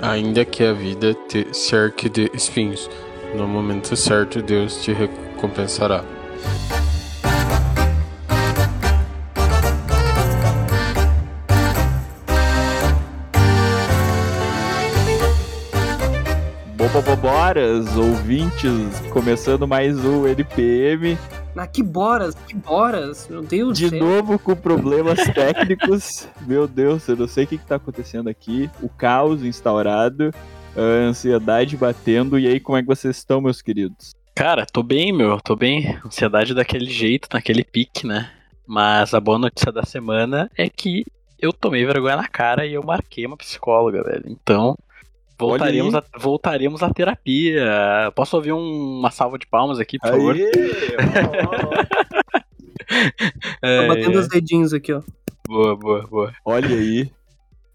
Ainda que a vida te cerque de espinhos, no momento certo Deus te recompensará. Boboboboras, ouvintes, começando mais um NPM. Ah, que boras, que boras, meu Deus De do céu. novo com problemas técnicos. Meu Deus, eu não sei o que, que tá acontecendo aqui. O caos instaurado, a ansiedade batendo. E aí, como é que vocês estão, meus queridos? Cara, tô bem, meu, tô bem. Ansiedade daquele jeito, naquele pique, né? Mas a boa notícia da semana é que eu tomei vergonha na cara e eu marquei uma psicóloga, velho. Então, voltaremos, a, voltaremos à terapia. Posso ouvir um- uma salva de palmas aqui, por favor? Aê, ó, ó, ó. Tô É, batendo os dedinhos aqui, ó. Boa, boa, boa. Olha aí.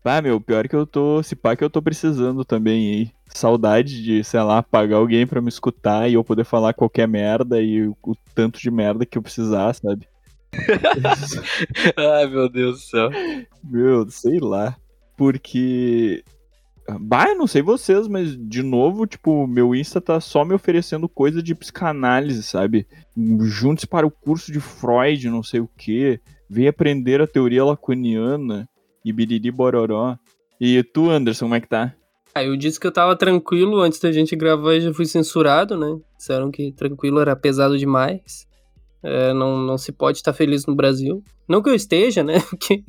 Ah, meu, pior que eu tô. Se pá que eu tô precisando também, hein? Saudade de, sei lá, pagar alguém pra me escutar e eu poder falar qualquer merda e o, o tanto de merda que eu precisar, sabe? Ai, meu Deus do céu. Meu, sei lá. Porque. Bah, eu não sei vocês, mas de novo, tipo, meu Insta tá só me oferecendo coisa de psicanálise, sabe? Juntos para o curso de Freud, não sei o quê. Vem aprender a teoria lacaniana e biriri bororó. E tu, Anderson, como é que tá? Ah, eu disse que eu tava tranquilo antes da gente gravar e já fui censurado, né? Disseram que tranquilo era pesado demais. É, não, não se pode estar feliz no Brasil. Não que eu esteja, né? Porque...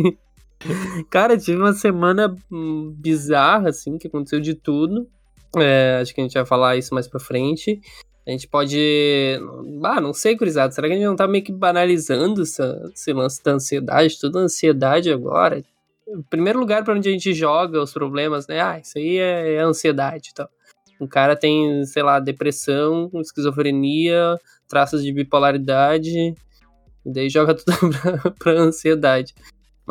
Cara, tive uma semana hum, bizarra, assim, que aconteceu de tudo. É, acho que a gente vai falar isso mais pra frente. A gente pode. Ah, não sei, Curizado. Será que a gente não tá meio que banalizando essa, esse lance da ansiedade? Tudo ansiedade agora. Primeiro lugar, pra onde a gente joga os problemas, né? Ah, isso aí é, é ansiedade e tal. O cara tem, sei lá, depressão, esquizofrenia, traços de bipolaridade, e daí joga tudo pra, pra ansiedade.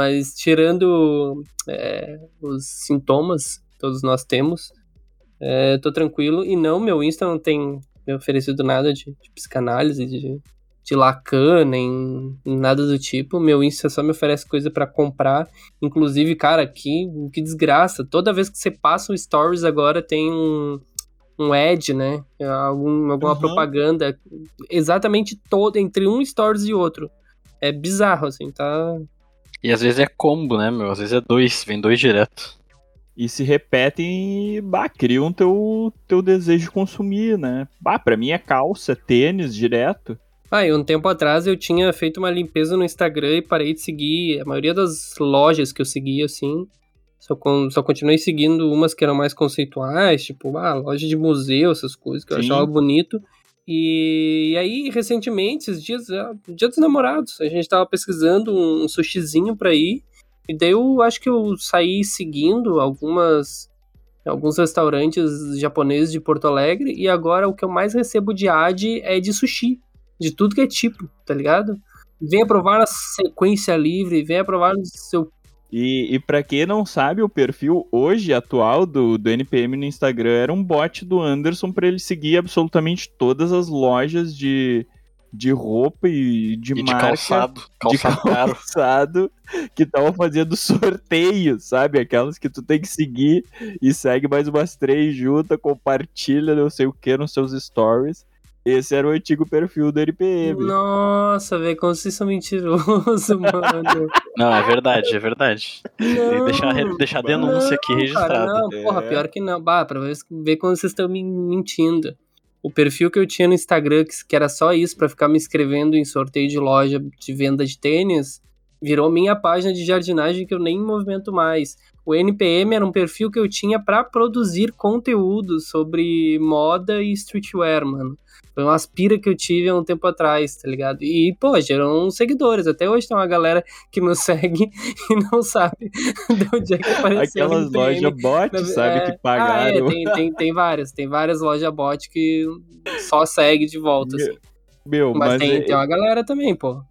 Mas tirando é, os sintomas, todos nós temos, é, tô tranquilo. E não, meu Insta não tem me oferecido nada de, de psicanálise, de, de Lacan, nem nada do tipo. Meu Insta só me oferece coisa pra comprar. Inclusive, cara, que, que desgraça. Toda vez que você passa um stories agora tem um, um ad, né? Algum, alguma Uhum. propaganda. Exatamente todo, entre um stories e outro. É bizarro, assim, tá? E às vezes é combo, né, meu? Às vezes é dois, vem dois direto. E se repetem e, bah, criam teu, teu desejo de consumir, né? Bah, pra mim é calça, tênis, direto. Ah, e um tempo atrás eu tinha feito uma limpeza no Instagram e parei de seguir a maioria das lojas que eu seguia, assim. Só, con- só continuei seguindo umas que eram mais conceituais, tipo, ah, loja de museu, essas coisas que eu Sim. achava bonito. E, aí, recentemente, esses dias, ah, dia dos namorados, a gente tava pesquisando um sushizinho pra ir. E daí eu acho que eu saí seguindo algumas alguns restaurantes japoneses de Porto Alegre e agora o que eu mais recebo de ad é de sushi, de tudo que é tipo, tá ligado? Venha provar na sequência livre, venha provar no seu E, e para quem não sabe, o perfil hoje atual do, do NPM no Instagram era um bot do Anderson pra ele seguir absolutamente todas as lojas de, de roupa e de E de marca. calçado. de Calçado caro. calçado que estavam fazendo sorteio, sabe? Aquelas que tu tem que seguir e segue mais umas três juntas, compartilha não sei o que nos seus stories. Esse era o antigo perfil do NPM. Nossa, velho, como vocês são mentirosos, mano. Não, é verdade, é verdade. Tem que Não, deixar, deixar a denúncia aqui registrada. Não, porra, pior que não. Bah, pra ver quando vocês estão me mentindo. O perfil que eu tinha no Instagram, que, que era só isso, pra ficar me inscrevendo em sorteio de loja de venda de tênis, virou minha página de jardinagem que eu nem movimento mais. O NPM era um perfil que eu tinha pra produzir conteúdo sobre moda e streetwear, mano. Foi uma aspira que eu tive há um tempo atrás, tá ligado? E, pô, gerou seguidores. Até hoje tem uma galera que nos segue e não sabe de onde é que apareceu Aquelas lojas bot, Na- sabe, é, que pagaram. Ah, é, tem, tem, tem várias. Tem várias lojas bot que só segue de volta, assim. Meu, Mas, mas, tem, é- tem uma galera também, pô.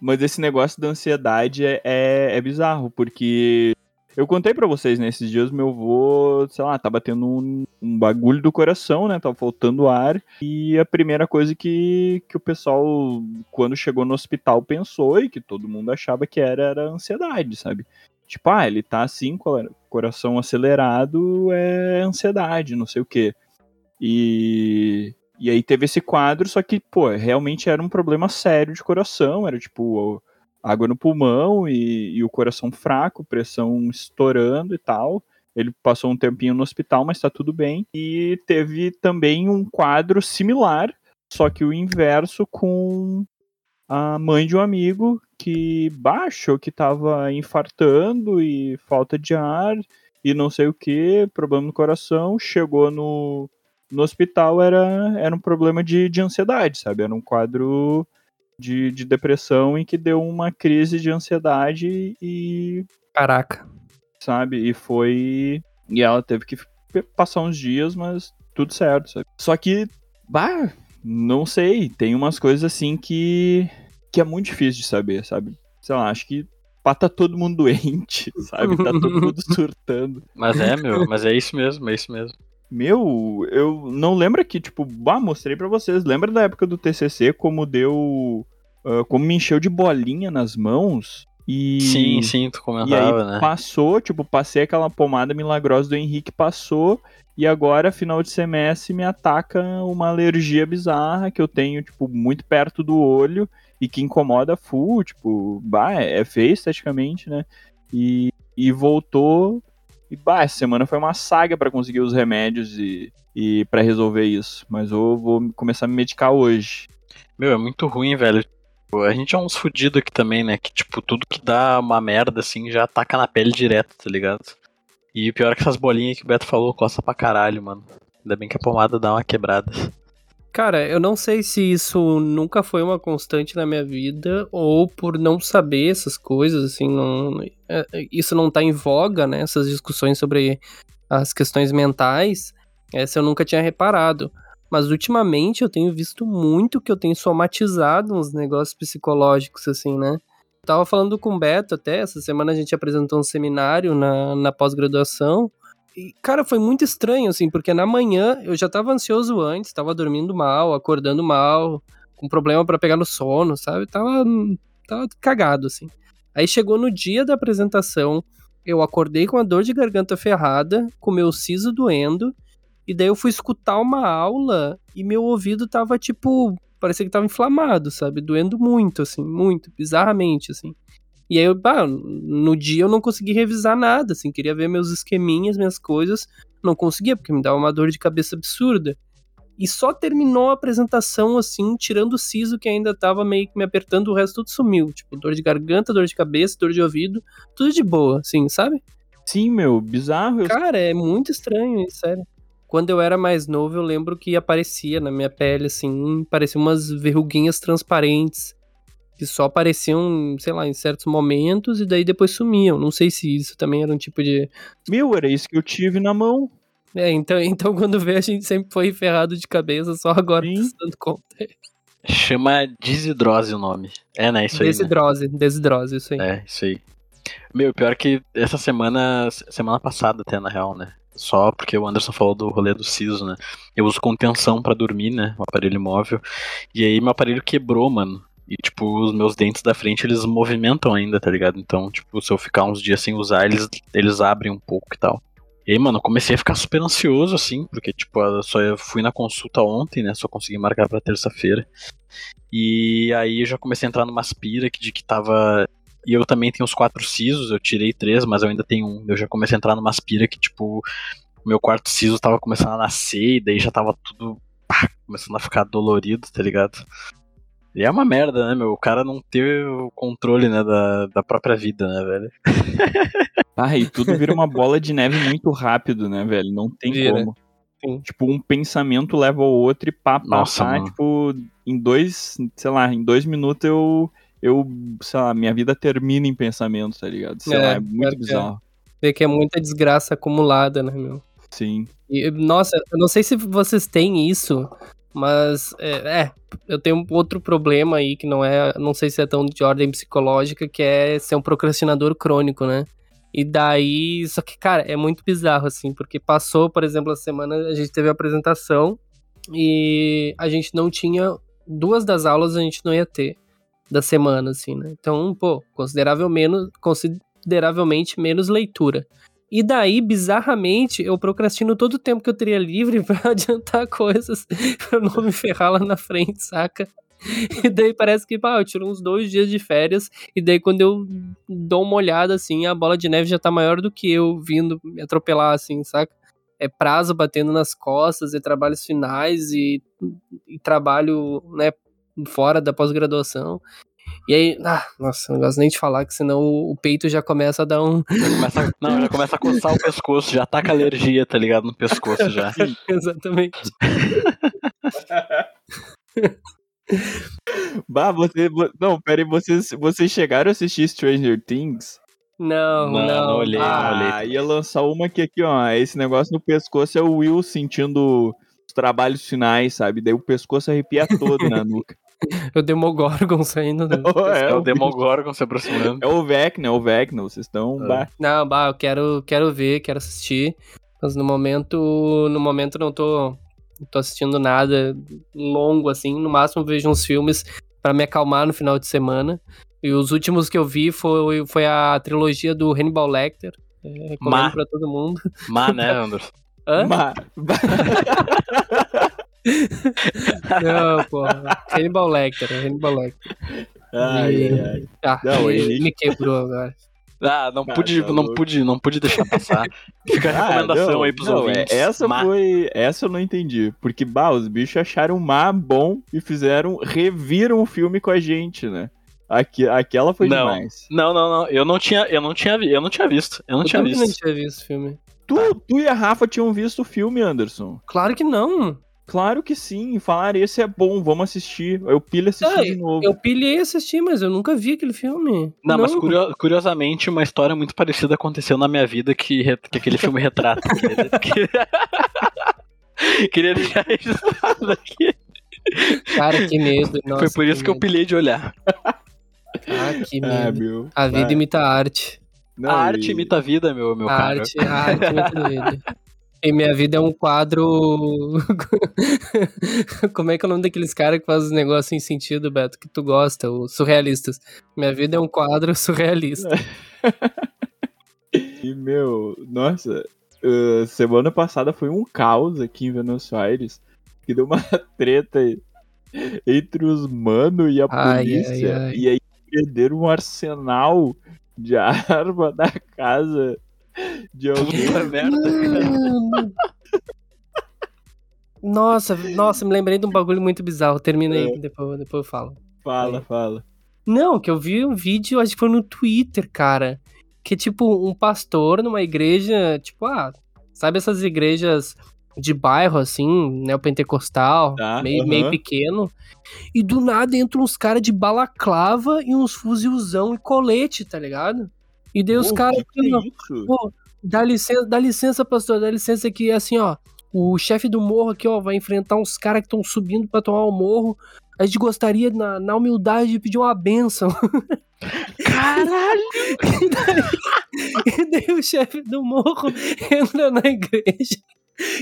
Mas esse negócio da ansiedade é, é, é bizarro, porque eu contei pra vocês nesses dias, meu avô, sei lá, tá batendo um, um bagulho do coração, né? Tava faltando ar. E a primeira coisa que, que o pessoal, quando chegou no hospital, pensou e que todo mundo achava que era, era ansiedade, sabe? Tipo, ah, ele tá assim, coração acelerado, é ansiedade, não sei o quê. E, e aí teve esse quadro, só que, pô, realmente era um problema sério de coração, era tipo água no pulmão e, e o coração fraco, pressão estourando e tal. Ele passou um tempinho no hospital, mas tá tudo bem. E teve também um quadro similar, só que o inverso com a mãe de um amigo que baixou que tava infartando e falta de ar e não sei o que, problema no coração, chegou no, no hospital, era, era um problema de, de ansiedade, sabe? Era um quadro de, de depressão em que deu uma crise de ansiedade e. Caraca. Sabe? E foi. E ela teve que passar uns dias, mas tudo certo, sabe? Só que, bah, não sei, tem umas coisas assim que que é muito difícil de saber, sabe? Sei lá, acho que pá, tá todo mundo doente, sabe? Tá todo mundo surtando. Mas é, meu, mas é isso mesmo, é isso mesmo. Meu, eu não lembro que, tipo, bah, mostrei para vocês. Lembra da época do TCC como deu. Uh, como me encheu de bolinha nas mãos? E, sim, sim, tu comentava, né? Passou, tipo, passei aquela pomada milagrosa do Henrique, passou, e agora, final de semestre, me ataca uma alergia bizarra que eu tenho, tipo, muito perto do olho e que incomoda full, tipo, bah, é, é feio esteticamente, né? E, e voltou. E bah, essa semana foi uma saga para conseguir os remédios e, e para resolver isso. Mas eu vou começar a me medicar hoje. Meu, é muito ruim, velho. A gente é uns fudidos aqui também, né? Que, tipo, tudo que dá uma merda, assim, já ataca na pele direto, tá ligado? E pior é que essas bolinhas que o Beto falou, coça pra caralho, mano. Ainda bem que a pomada dá uma quebrada. Cara, eu não sei se isso nunca foi uma constante na minha vida ou por não saber essas coisas, assim, não, é, isso não tá em voga, né? Essas discussões sobre as questões mentais, essa eu nunca tinha reparado. Mas ultimamente eu tenho visto muito que eu tenho somatizado uns negócios psicológicos, assim, né? Tava falando com o Beto até, essa semana a gente apresentou um seminário na, na pós-graduação. Cara, foi muito estranho, assim, porque na manhã eu já tava ansioso antes, tava dormindo mal, acordando mal, com problema para pegar no sono, sabe? Tava, tava cagado, assim. Aí chegou no dia da apresentação, eu acordei com a dor de garganta ferrada, com meu siso doendo, e daí eu fui escutar uma aula e meu ouvido tava tipo. Parecia que tava inflamado, sabe? Doendo muito, assim, muito, bizarramente, assim. E aí, eu, bah, no dia eu não consegui revisar nada, assim, queria ver meus esqueminhas, minhas coisas, não conseguia, porque me dava uma dor de cabeça absurda. E só terminou a apresentação, assim, tirando o siso que ainda tava meio que me apertando, o resto tudo sumiu. Tipo, dor de garganta, dor de cabeça, dor de ouvido, tudo de boa, assim, sabe? Sim, meu, bizarro. Cara, é muito estranho, sério. Quando eu era mais novo, eu lembro que aparecia na minha pele, assim, pareciam umas verruguinhas transparentes. Que só apareciam, sei lá, em certos momentos e daí depois sumiam. Não sei se isso também era um tipo de. Meu, era isso que eu tive na mão. É, então, então quando vê, a gente sempre foi ferrado de cabeça, só agora Sim. dando conta. Chama desidrose o nome. É, né? Isso aí. Desidrose, né? desidrose, isso aí. É, isso aí. Meu, pior que essa semana, semana passada até, na real, né? só porque o Anderson falou do rolê do siso, né? Eu uso contenção para dormir, né? Um aparelho móvel. E aí meu aparelho quebrou, mano. E, tipo, os meus dentes da frente, eles movimentam ainda, tá ligado? Então, tipo, se eu ficar uns dias sem usar, eles, eles abrem um pouco e tal. E aí, mano, eu comecei a ficar super ansioso, assim, porque, tipo, eu só fui na consulta ontem, né? Só consegui marcar pra terça-feira. E aí eu já comecei a entrar numa aspira de que tava e eu também tenho os quatro sisos, eu tirei três, mas eu ainda tenho um. Eu já comecei a entrar numa aspira que, tipo, meu quarto siso tava começando a nascer, e daí já tava tudo pá, começando a ficar dolorido, tá ligado? E é uma merda, né, meu? O cara não ter o controle, né, da, da própria vida, né, velho? Ah, e tudo vira uma bola de neve muito rápido, né, velho? Não tem vira. como. Sim. Tipo, um pensamento leva ao outro e pá, pá, Nossa, pá, tipo, em dois, sei lá, em dois minutos eu eu, sei lá, minha vida termina em pensamento, tá ligado? Sei é, lá, é muito é. bizarro. Vê que é muita desgraça acumulada, né, meu? Sim. E, nossa, eu não sei se vocês têm isso, mas é, é, eu tenho outro problema aí que não é, não sei se é tão de ordem psicológica, que é ser um procrastinador crônico, né? E daí, só que, cara, é muito bizarro, assim, porque passou, por exemplo, a semana a gente teve a apresentação e a gente não tinha. Duas das aulas a gente não ia ter da semana, assim, né? Então, pô, considerável menos, consideravelmente menos leitura. E daí, bizarramente, eu procrastino todo o tempo que eu teria livre pra adiantar coisas, pra não me ferrar lá na frente, saca? E daí parece que, pá, eu tiro uns dois dias de férias, e daí quando eu dou uma olhada, assim, a bola de neve já tá maior do que eu vindo me atropelar, assim, saca? É prazo batendo nas costas, e trabalhos finais, e, e trabalho, né, fora da pós-graduação. E aí, ah, nossa, não gosto nem de falar, que senão o, peito já começa a dar um. Já começa, não, já começa a coçar o pescoço, já tá com alergia, tá ligado? No pescoço já. Exatamente. Bah, você. vo- Não, pera aí, vocês, vocês chegaram a assistir Stranger Things? Não, Não, não. não olhei, não olhei. Ah, ia lançar uma que aqui, ó. Esse negócio no pescoço é o Will sentindo os trabalhos finais, sabe? Daí o pescoço arrepia todo na nuca. Eu Demogorgon saindo. do- É é, o o, Demogorgon se aproximando. é o Vecna, é o Vecna. Vocês estão. É. bah. Não, bah, eu quero, quero ver, quero assistir. Mas no momento, no momento não tô, não tô assistindo nada longo assim. No máximo vejo uns filmes pra me acalmar no final de semana. E os últimos que eu vi foi, foi a trilogia do Hannibal Lecter. É, recomendo Má. pra todo mundo. Má, né, Anderson? Hã? Bah. Não, porra. Hannibal Lecter, Hannibal Lecter. Ai, ai, ai. Ah, Não, me, ele- me quebrou agora. Ah, não Ah, pude, tá não louco. pude, não pude deixar passar. Fica a Ah, recomendação não, aí pros não, é- ouvintes. Essa Má. foi. Essa eu não entendi. Porque, bah, os bichos acharam má bom e fizeram. reviram o filme com a gente, né? Aqui, aquela foi Não. demais. Não, não, não. Eu não tinha, eu não tinha, eu não tinha visto. Eu não eu tinha também visto. não tinha visto o filme. Tu, tu e a Rafa tinham visto o filme, Anderson. Claro que não. Claro que sim. Falaram, esse é bom, vamos assistir. Eu pilho assistir Ah, de novo. Eu pilhei assistir, mas eu nunca vi aquele filme. Não, mas curio- curiosamente, uma história muito parecida aconteceu na minha vida que, que aquele filme retrata. Queria- deixar registrado aqui. Cara, que medo. Nossa, Foi por isso que eu medo. pilhei de olhar. Ah, que Ah, medo. meu. a vida vai. imita a arte. Não, a arte e- imita a vida, meu, meu a caro. arte, a arte imita a vida. E minha vida é um quadro. Como é que é o nome daqueles caras que fazem os negócios sem sentido, Beto, que tu gosta, os surrealistas? Minha vida é um quadro surrealista. E, meu, nossa, uh, semana passada foi um caos aqui em Buenos Aires, que deu uma treta entre os mano e a Ai, polícia, ai, ai. e aí perderam um arsenal de arma da casa alguém. Puta merda, cara. Nossa, nossa, me lembrei de um bagulho muito bizarro. Termina aí, É. depois, depois eu falo. Fala, fala. Não, que eu vi um vídeo, acho que foi no Twitter, cara. Que é tipo um pastor numa igreja, tipo, ah, sabe essas igrejas de bairro, assim, neopentecostal, Tá, meio, aham. meio pequeno. E do nada entram uns caras de balaclava e uns fuzilzão e colete, tá ligado? E daí os caras. é? Pô, dá licença, dá licença, pastor, dá licença que assim, ó. O chefe do morro aqui, ó, vai enfrentar uns caras que estão subindo pra tomar o morro. A gente gostaria, na, na humildade, de pedir uma benção. Caralho! E daí, e daí o chefe do morro entra na igreja.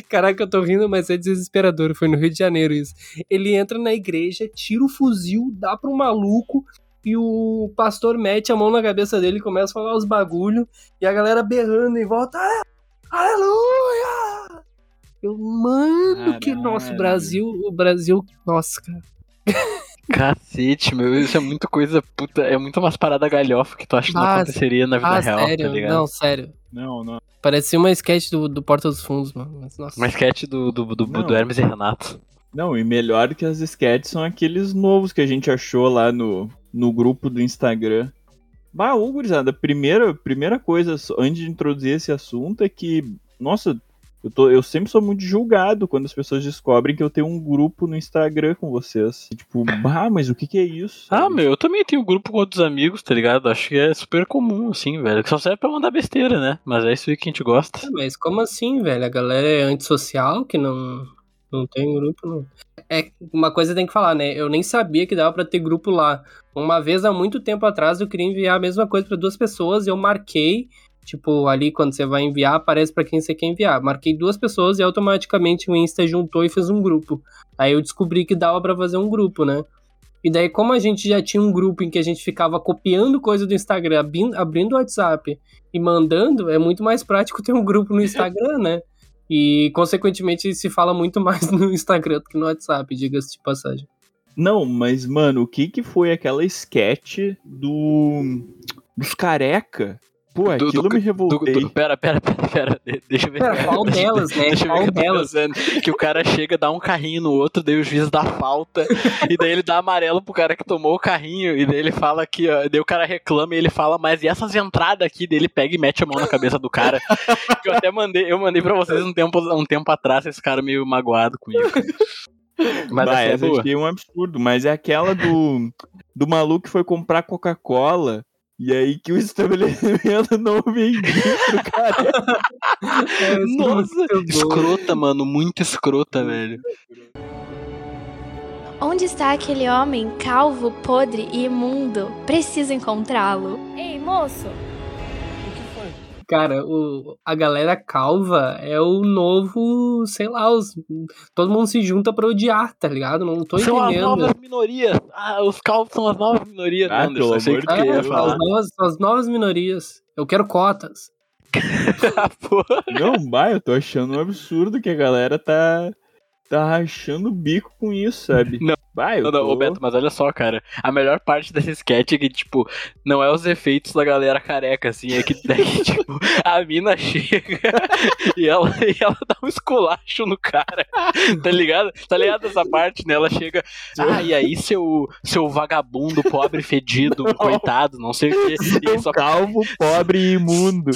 Caraca, eu tô rindo, mas é desesperador. Foi no Rio de Janeiro isso. Ele entra na igreja, tira o fuzil, dá pro maluco. E o pastor mete a mão na cabeça dele e começa a falar os bagulho. E a galera berrando em volta. "Ah, Aleluia! Eu, mano, que nosso Caralho. Brasil, o Brasil. Nossa, cara. Cacete, meu, isso é muita coisa, puta, é muito umas paradas galhofa que tu acha que não Ah, aconteceria na vida Ah, real, sério? tá ligado? não, sério. Não, não. Parecia uma sketch do, do Porta dos Fundos, mano. Mas, nossa. Uma sketch do, do, do, Não. do Hermes e Renato. Não, e melhor que as sketches são aqueles novos que a gente achou lá no, no grupo do Instagram. Bah, ô, gurizada, primeira, primeira coisa, antes de introduzir esse assunto, é que, nossa, eu, tô, eu sempre sou muito julgado quando as pessoas descobrem que eu tenho um grupo no Instagram com vocês. E, tipo, bah, mas o que que é isso? Ah, sabe? meu, eu também tenho um grupo com outros amigos, tá ligado? Acho que é super comum, assim, velho. Que só serve pra mandar besteira, né? Mas é isso aí que a gente gosta. Ah, Mas como assim, velho? A galera é antissocial que não, não tem grupo, não. É, uma coisa tem que falar, né? Eu nem sabia que dava pra ter grupo lá. Uma vez, há muito tempo atrás, eu queria enviar a mesma coisa pra duas pessoas e eu marquei, tipo, ali quando você vai enviar, aparece pra quem você quer enviar. Marquei duas pessoas e automaticamente o Insta juntou e fez um grupo. Aí eu descobri que dava pra fazer um grupo, né? E daí, como a gente já tinha um grupo em que a gente ficava copiando coisa do Instagram, abrindo o WhatsApp e mandando, é muito mais prático ter um grupo no Instagram, né? E, consequentemente, se fala muito mais no Instagram do que no WhatsApp, diga-se de passagem. Não, mas, mano, o que que foi aquela sketch do... dos careca Pô, aquilo do, me revoltei. Do, do, pera, pera, pera, pera, deixa eu ver. Pera, qual delas, né? Deixa qual eu ver delas? Que o cara chega, dá um carrinho no outro, daí o juiz dá falta, e daí ele dá amarelo pro cara que tomou o carrinho, e daí ele fala aqui, ó, daí o cara reclama e ele fala, mas e essas entradas aqui? Daí ele pega e mete a mão na cabeça do cara. que eu até mandei, eu mandei pra vocês um tempo, um tempo atrás, esse cara meio magoado comigo. Mas bah, essa, essa é um absurdo, mas é aquela do, do maluco que foi comprar Coca-Cola e aí que o estabelecimento não vendia pro cara. É, Nossa, escrota, mano, muito escrota, velho. Onde está aquele homem calvo, podre e imundo? Preciso encontrá-lo. Ei, moço, Cara, o, a galera calva é o novo, sei lá, os, todo mundo se junta pra odiar, tá ligado? Não tô são entendendo. São as novas minorias. Ah, os calvos são as novas minorias. Ah, Anderson, que ah, é, falar. As novas, as novas minorias. Eu quero cotas. Ah, não, vai, eu tô achando um absurdo que a galera tá tá rachando o bico com isso, sabe? Não, Vai, não, não, tô... Beto, mas olha só, cara. A melhor parte desse sketch é que, tipo, não é os efeitos da galera careca, assim, é que daí, tipo, a mina chega e ela, e ela dá um esculacho no cara. Tá ligado? Tá ligado essa parte, né? Ela chega. Ah, e aí, seu, seu vagabundo, pobre, fedido, não. coitado, não sei o quê. E só... Calvo, pobre e imundo.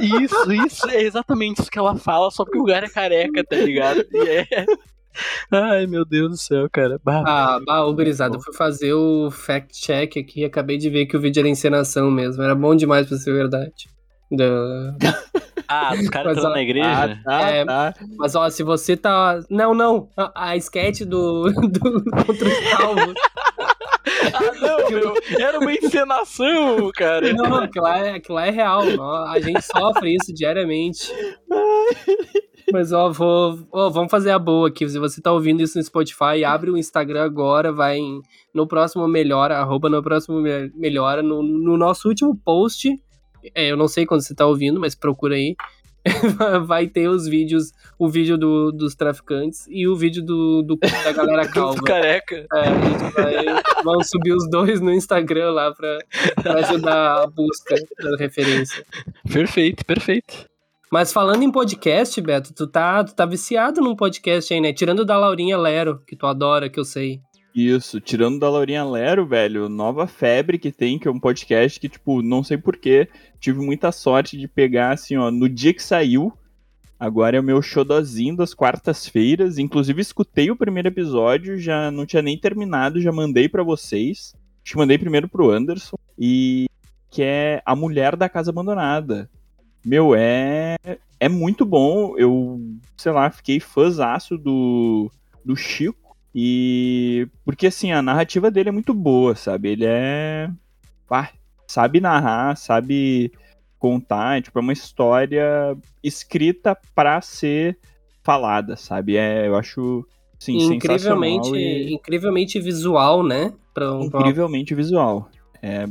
Isso, isso, é exatamente isso que ela fala, só que o cara é careca, tá ligado? E é. Ai, meu Deus do céu, cara. Bah, ah, bah, uberizado. Eu fui fazer o fact-check aqui e acabei de ver que o vídeo era encenação mesmo. Era bom demais pra ser verdade. Da... Ah, os caras estão na igreja? Ah, tá, é, tá. Mas ó, se você tá. Não, não. A, a sketch do. do contra os calvos. ah, não, meu. Era uma encenação, cara. Não, aquilo lá é, aquilo lá é real. Ó, a gente sofre isso diariamente. Mas, ó, vou, ó, vamos fazer a boa aqui. Se você tá ouvindo isso no Spotify, abre o Instagram agora, vai em, no próximo Melhora, arroba no próximo Melhora, no, no nosso último post. É, eu não sei quando você tá ouvindo, mas procura aí. vai ter os vídeos, o vídeo do, dos traficantes e o vídeo do, do da galera calva. careca. É, a gente vai, vamos subir os dois no Instagram lá pra, pra ajudar a busca da referência. Perfeito, perfeito. Mas falando em podcast, Beto, tu tá, tu tá viciado num podcast aí, né? Tirando da Laurinha Lero, que tu adora, que eu sei. Isso, tirando da Laurinha Lero, velho, nova febre que tem, que é um podcast que, tipo, não sei porquê, tive muita sorte de pegar, assim, ó, no dia que saiu, agora é o meu showzinho das quartas-feiras, inclusive escutei o primeiro episódio, já não tinha nem terminado, já mandei para vocês, te mandei primeiro pro Anderson, e que é A Mulher da Casa Abandonada. Meu, é, é muito bom. Eu, sei lá, fiquei fãzaço do, do Chico. E. Porque, assim, a narrativa dele é muito boa, sabe? Ele é. Pá, sabe narrar, sabe contar. É, tipo, é uma história escrita para ser falada, sabe? É, eu acho. Sim, incrivelmente, e... incrivelmente visual, né? Pra, incrivelmente pra... visual. É, é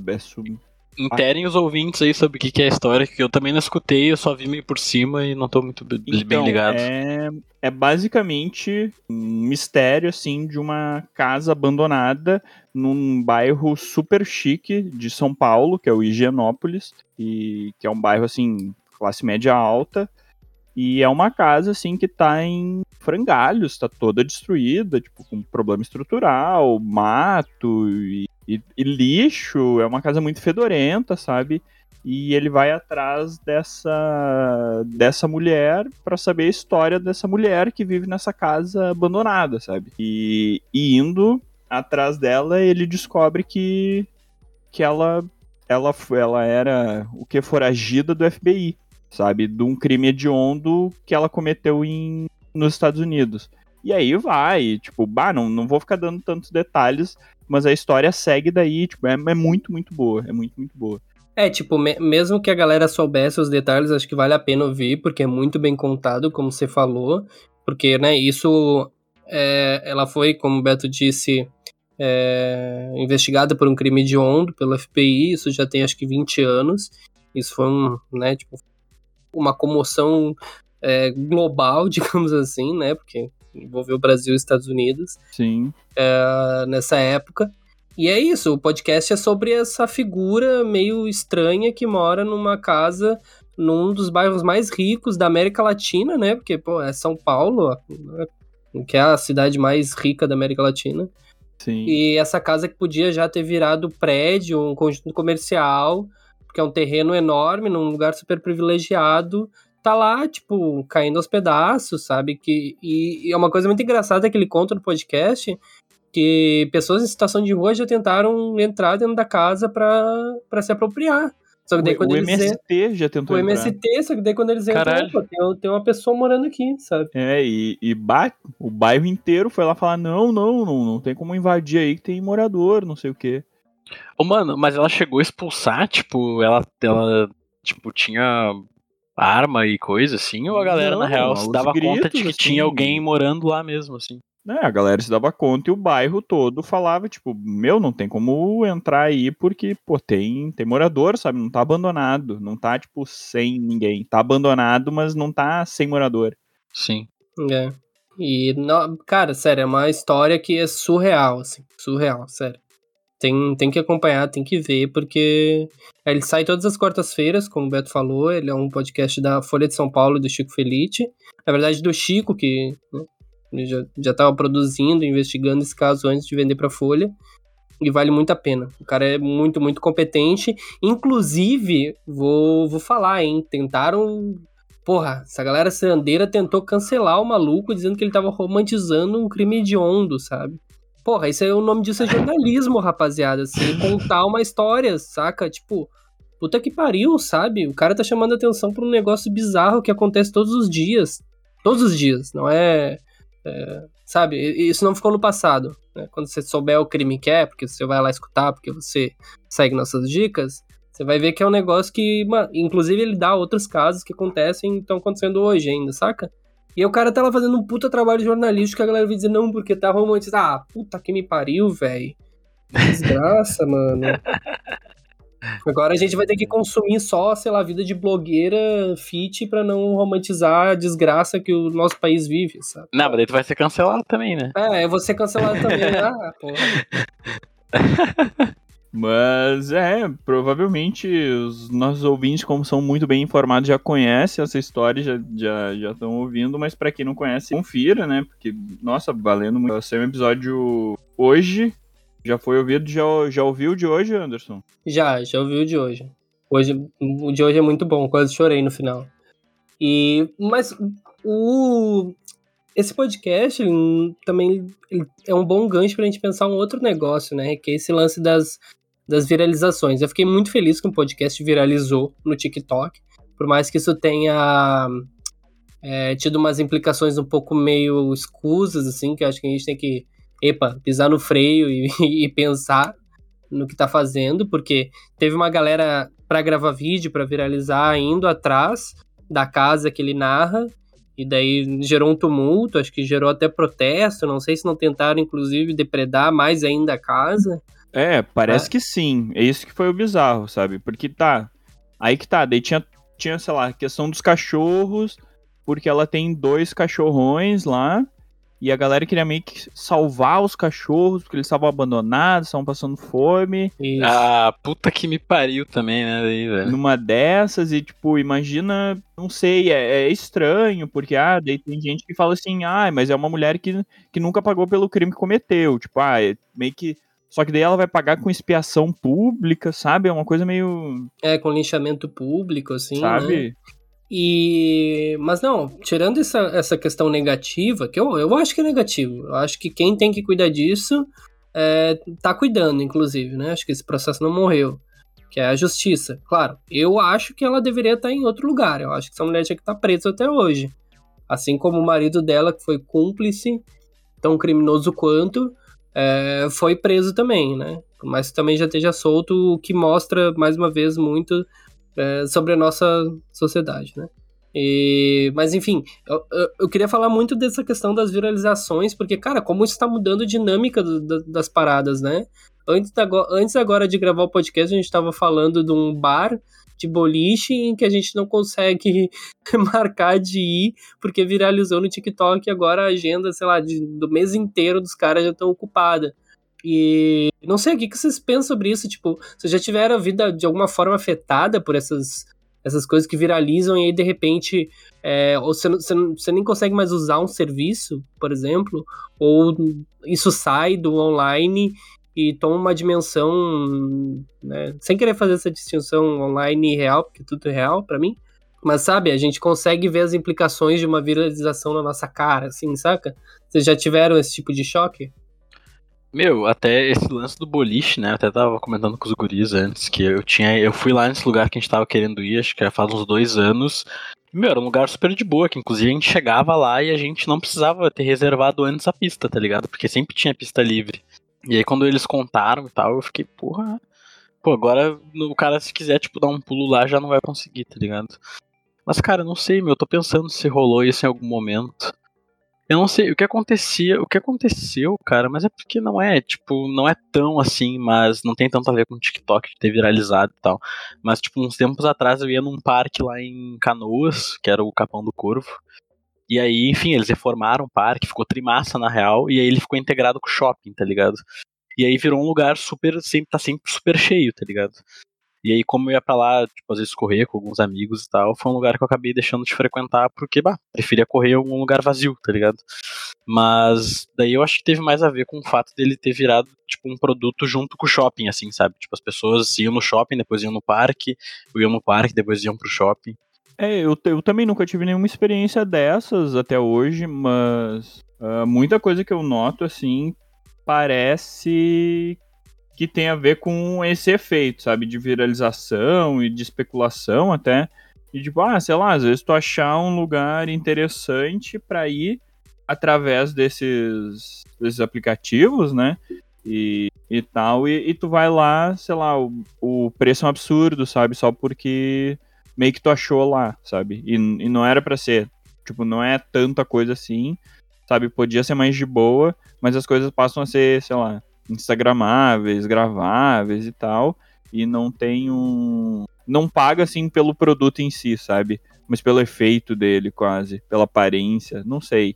Interem os ouvintes aí sobre o que, é a história, que eu também não escutei, eu só vi meio por cima e não tô muito então, bem ligado. É, é basicamente um mistério, assim, de uma casa abandonada num bairro super chique de São Paulo, que é o Higienópolis, e que é um bairro, assim, classe média alta, e é uma casa, assim, que tá em frangalhos, tá toda destruída, tipo, com problema estrutural, mato e e, e, lixo, é uma casa muito fedorenta, sabe? E ele vai atrás dessa dessa mulher para saber a história dessa mulher que vive nessa casa abandonada, sabe? E, e indo atrás dela, ele descobre que que ela ela ela era o que foragida do FBI, sabe? De um crime hediondo que ela cometeu em nos Estados Unidos. E aí vai, tipo, bah, não, não vou ficar dando tantos detalhes, mas a história segue daí, tipo, é, é muito, muito boa. É muito, muito boa. É, tipo, me mesmo que a galera soubesse os detalhes, acho que vale a pena ouvir, porque é muito bem contado, como você falou. Porque, né, isso. É, ela foi, como o Beto disse, é, investigada por um crime hediondo pelo FBI, isso já tem acho que 20 anos. Isso foi um, né, tipo, uma comoção é, global, digamos assim, né, porque envolveu o Brasil e Estados Unidos. Sim. É, nessa época. E é isso, o podcast é sobre essa figura meio estranha que mora numa casa num dos bairros mais ricos da América Latina, né? Porque, pô, é São Paulo, que é a cidade mais rica da América Latina. Sim. E essa casa que podia já ter virado prédio, um conjunto comercial, porque é um terreno enorme, num lugar super privilegiado, tá lá, tipo, caindo aos pedaços, sabe? Que, e, e é uma coisa muito engraçada que ele conta no podcast, que pessoas em situação de rua já tentaram entrar dentro da casa para se apropriar. Só que daí o, quando o eles MST já tentou o entrar. MST, só que daí quando eles entram, Caralho. opa, tem, tem uma pessoa morando aqui, sabe? É, e, e ba- o bairro inteiro foi lá falar: não, não, não, não tem como invadir aí que tem morador, não sei o quê. Ô, mano, mas ela chegou a expulsar, tipo, ela, ela tipo, tinha arma e coisa assim, ou a galera, Não, na real, se dava conta de gritos, que assim. tinha alguém morando lá mesmo, assim. É, a galera se dava conta e o bairro todo falava, tipo, meu, não tem como entrar aí porque, pô, tem, tem morador, sabe? Não tá abandonado. Não tá, tipo, sem ninguém. Tá abandonado, mas não tá sem morador. Sim. É. E, não, cara, sério, é uma história que é surreal, assim. Surreal, sério. Tem, tem que acompanhar, tem que ver, porque ele sai todas as quartas-feiras, como o Beto falou. Ele é um podcast da Folha de São Paulo do Chico Felite. Na verdade, do Chico, que né, já, já tava produzindo, investigando esse caso antes de vender pra Folha. E vale muito a pena. O cara é muito, muito competente. Inclusive, vou, vou falar, hein? Tentaram Porra, essa galera serandeira tentou cancelar o maluco dizendo que ele tava romantizando um crime hediondo, sabe? Porra, isso aí, o nome disso é jornalismo, rapaziada. Assim, contar uma história, saca? Tipo, puta que pariu, sabe? O cara tá chamando atenção pra um negócio bizarro que acontece todos os dias. Todos os dias, não é. é, sabe? Isso não ficou no passado. né? Quando você souber o crime que é, porque você vai lá escutar, porque você segue nossas dicas, você vai ver que é um negócio que, inclusive ele dá outros casos que acontecem e estão acontecendo hoje ainda, saca? E aí o cara tá lá fazendo um puta trabalho jornalístico a galera vai dizer, não, porque tá romantizando. Ah, puta que me pariu, velho. Desgraça, mano. Agora a gente vai ter que consumir só, sei lá, vida de blogueira fit pra não romantizar a desgraça que o nosso país vive, sabe? Não, mas daí tu vai ser cancelado também, né? É, eu vou ser cancelado também. Ah, porra. Mas é, provavelmente os nossos ouvintes, como são muito bem informados, já conhecem essa história, já já já estão ouvindo, mas pra quem não conhece, confira, né? Porque, nossa, valendo muito. Esse é um episódio hoje. Já foi ouvido, já, já ouviu de hoje, Anderson? Já, já ouvi o de hoje. Hoje, o de hoje é muito bom, quase chorei no final. E, mas o esse podcast também é um bom gancho pra gente pensar um outro negócio, né? Que é esse lance das, das viralizações. Eu fiquei muito feliz que o podcast viralizou no TikTok, por mais que isso tenha é, tido umas implicações um pouco meio escusas, assim, que acho que a gente tem que, epa, pisar no freio e, e pensar no que tá fazendo, porque teve uma galera pra gravar vídeo, pra viralizar, indo atrás da casa que ele narra, e daí gerou um tumulto, acho que gerou até protesto, não sei se não tentaram, inclusive, depredar mais ainda a casa. É, parece É. que sim. É isso que foi o bizarro, sabe? Porque tá. Aí que tá. Daí tinha, tinha, sei lá, a questão dos cachorros, porque ela tem dois cachorrões lá. E a galera queria meio que salvar os cachorros, porque eles estavam abandonados, estavam passando fome. Isso. Ah, puta que me pariu também, né, daí, velho. Numa dessas, e tipo, imagina, não sei, é, é estranho, porque, ah, daí tem gente que fala assim, ah, mas é uma mulher que, que nunca pagou pelo crime que cometeu. Tipo, ah, é meio que. Só que daí ela vai pagar com expiação pública, sabe? É uma coisa meio. É, com linchamento público, assim, né? sabe? E. Mas não, tirando essa, essa questão negativa, que eu, eu acho que é negativo. Eu acho que quem tem que cuidar disso é, tá cuidando, inclusive, né? Acho que esse processo não morreu. Que é a justiça. Claro, eu acho que ela deveria estar em outro lugar. Eu acho que essa mulher tinha que estar presa até hoje. Assim como o marido dela, que foi cúmplice, tão criminoso quanto, é, foi preso também, né? Mas também já esteja solto, o que mostra, mais uma vez, muito é, sobre a nossa sociedade, né? E, mas enfim, eu, eu, eu, queria falar muito dessa questão das viralizações, porque, cara, como isso está mudando a dinâmica do, do, das paradas, né? Antes, da, antes agora de gravar o podcast, a gente estava falando de um bar de boliche em que a gente não consegue marcar de ir, porque viralizou no TikTok e agora a agenda, sei lá, de, do mês inteiro dos caras já estão ocupada. E não sei o que, vocês pensam sobre isso. Tipo, vocês já tiveram a vida de alguma forma afetada por essas essas coisas que viralizam e aí de repente é, você, você, você nem consegue mais usar um serviço, por exemplo, ou isso sai do online e toma uma dimensão, né, sem querer fazer essa distinção online e real, porque tudo é real para mim, mas sabe, a gente consegue ver as implicações de uma viralização na nossa cara, assim, saca? Vocês já tiveram esse tipo de choque? Meu, até esse lance do boliche, né? Eu até tava comentando com os guris antes que eu tinha. Eu fui lá nesse lugar que a gente tava querendo ir, acho que já faz uns dois anos. Meu, era um lugar super de boa, que inclusive a gente chegava lá e a gente não precisava ter reservado antes a pista, tá ligado? Porque sempre tinha pista livre. E aí quando eles contaram e tal, eu fiquei, porra. Pô, agora o cara se quiser, tipo, dar um pulo lá já não vai conseguir, tá ligado? Mas, cara, não sei, meu, eu tô pensando se rolou isso em algum momento. Eu não sei o que acontecia, o que aconteceu, cara, mas é porque não é, tipo, não é tão assim, mas não tem tanto a ver com o TikTok ter viralizado e tal. Mas, tipo, uns tempos atrás eu ia num parque lá em Canoas, que era o Capão do Corvo. E aí, enfim, eles reformaram o parque, ficou trimassa na real, e aí ele ficou integrado com o shopping, tá ligado? E aí virou um lugar super, sempre, tá sempre super cheio, tá ligado? E aí, como eu ia pra lá, tipo, às vezes correr com alguns amigos e tal, foi um lugar que eu acabei deixando de frequentar porque, bah, preferia correr em algum lugar vazio, tá ligado? Mas daí eu acho que teve mais a ver com o fato dele ter virado, tipo, um produto junto com o shopping, assim, sabe? Tipo, as pessoas iam no shopping, depois iam no parque, iam no parque, depois iam pro shopping. É, eu, eu também nunca tive nenhuma experiência dessas até hoje, mas uh, muita coisa que eu noto, assim, parece que tem a ver com esse efeito, sabe? De viralização e de especulação até. E tipo, ah, sei lá, às vezes tu achar um lugar interessante para ir através desses, desses aplicativos, né? E, e tal, e, e tu vai lá, sei lá, o, o preço é um absurdo, sabe? Só porque meio que tu achou lá, sabe? E, e não era para ser. Tipo, não é tanta coisa assim, sabe? Podia ser mais de boa, mas as coisas passam a ser, sei lá, instagramáveis, graváveis e tal, e não tem um não paga assim pelo produto em si, sabe? Mas pelo efeito dele quase, pela aparência, não sei.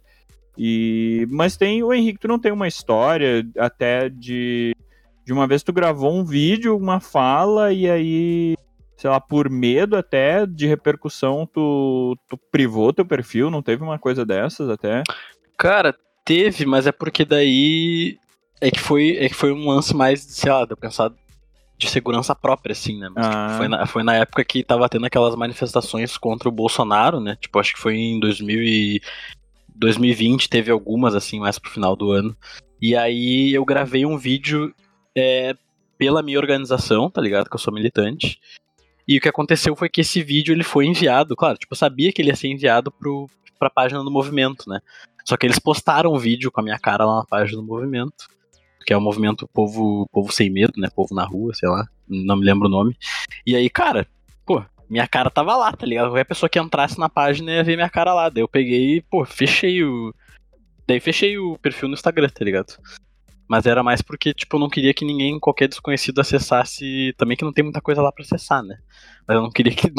E mas tem o Henrique, tu não tem uma história até de de uma vez tu gravou um vídeo, uma fala e aí sei lá, por medo até de repercussão, tu, tu privou teu perfil, não teve uma coisa dessas até? Cara, teve, mas é porque daí é que foi, é que foi um lance mais, sei lá, de eu pensar de segurança própria, assim, né? Mas, ah. tipo, foi, na, foi na época que tava tendo aquelas manifestações contra o Bolsonaro, né? Tipo, acho que foi em 2000 e 2020, teve algumas, assim, mais pro final do ano. E aí eu gravei um vídeo é, pela minha organização, tá ligado? Que eu sou militante. E o que aconteceu foi que esse vídeo ele foi enviado, claro, tipo, eu sabia que ele ia ser enviado pro, pra página do movimento, né? Só que eles postaram um vídeo com a minha cara lá na página do movimento que é o movimento Povo, Povo Sem Medo, né? Povo na Rua, sei lá, não me lembro o nome. E aí, cara, pô, minha cara tava lá, tá ligado? Qualquer pessoa que entrasse na página ia ver minha cara lá. Daí eu peguei e, pô, fechei o. Daí fechei o perfil no Instagram, tá ligado? Mas era mais porque, tipo, eu não queria que ninguém, qualquer desconhecido, acessasse. Também que não tem muita coisa lá pra acessar, né? Mas eu não queria que,